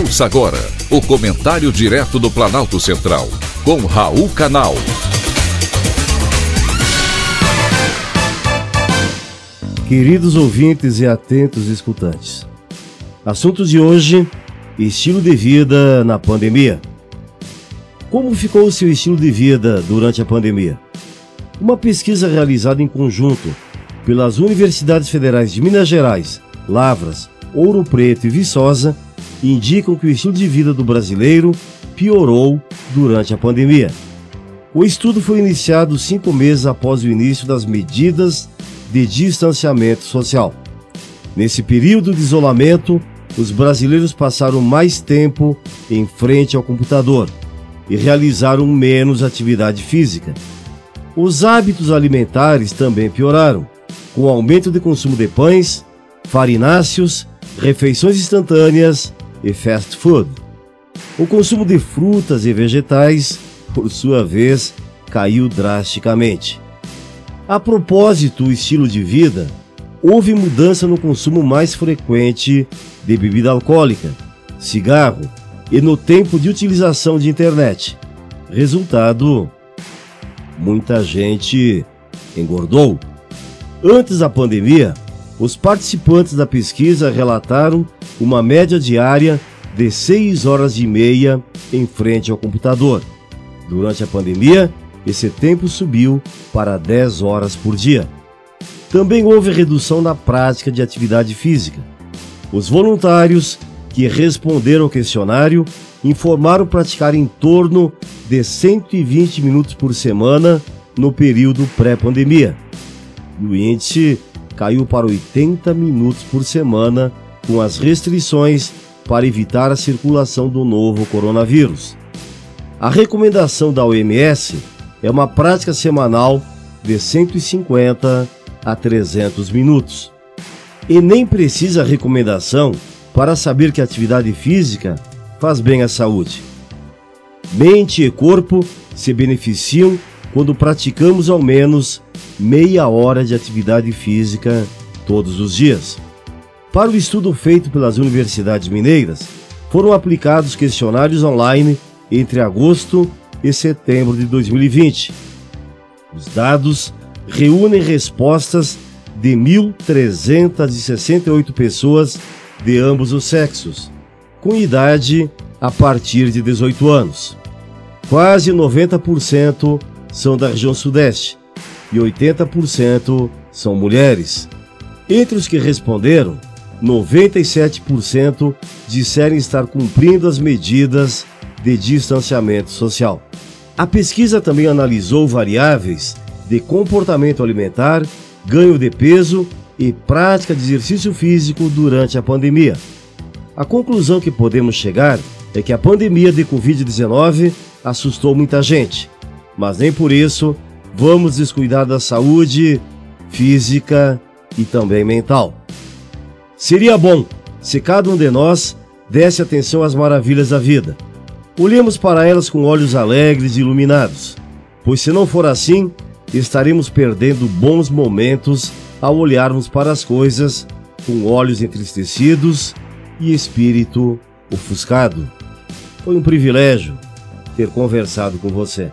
Ouça agora o comentário direto do Planalto Central, com Raul Canal. Queridos ouvintes e atentos escutantes, assunto de hoje: estilo de vida na pandemia. Como ficou o seu estilo de vida durante a pandemia? Uma pesquisa realizada em conjunto pelas Universidades Federais de Minas Gerais, Lavras, Ouro Preto e Viçosa indicam que o estilo de vida do brasileiro piorou durante a pandemia. O estudo foi iniciado cinco meses após o início das medidas de distanciamento social. Nesse período de isolamento, os brasileiros passaram mais tempo em frente ao computador e realizaram menos atividade física. Os hábitos alimentares também pioraram, com o aumento de consumo de pães, farináceos, refeições instantâneas e fast food. O consumo de frutas e vegetais, por sua vez, caiu drasticamente. A propósito do estilo de vida, houve mudança no consumo mais frequente de bebida alcoólica, cigarro e no tempo de utilização de internet. Resultado: muita gente engordou. Antes da pandemia, os participantes da pesquisa relataram uma média diária de 6 horas e meia em frente ao computador. Durante a pandemia, esse tempo subiu para 10 horas por dia. Também houve redução na prática de atividade física. Os voluntários que responderam ao questionário informaram praticar em torno de 120 minutos por semana no período pré-pandemia. E o índice caiu para 80 minutos por semana com as restrições para evitar a circulação do novo coronavírus. A recomendação da OMS é uma prática semanal de 150 a 300 minutos. E nem precisa recomendação para saber que a atividade física faz bem à saúde. Mente e corpo se beneficiam quando praticamos ao menos meia hora de atividade física todos os dias. Para o estudo feito pelas universidades mineiras, foram aplicados questionários online entre agosto e setembro de 2020. Os dados reúnem respostas de 1.368 pessoas de ambos os sexos, com idade a partir de 18 anos. Quase 90% são da região Sudeste e 80% são mulheres. Entre os que responderam, 97% disseram estar cumprindo as medidas de distanciamento social. A pesquisa também analisou variáveis de comportamento alimentar, ganho de peso e prática de exercício físico durante a pandemia. A conclusão que podemos chegar é que a pandemia de Covid-19 assustou muita gente, mas nem por isso vamos descuidar da saúde física e também mental. Seria bom se cada um de nós desse atenção às maravilhas da vida. Olhemos para elas com olhos alegres e iluminados, pois se não for assim, estaremos perdendo bons momentos ao olharmos para as coisas com olhos entristecidos e espírito ofuscado. Foi um privilégio ter conversado com você.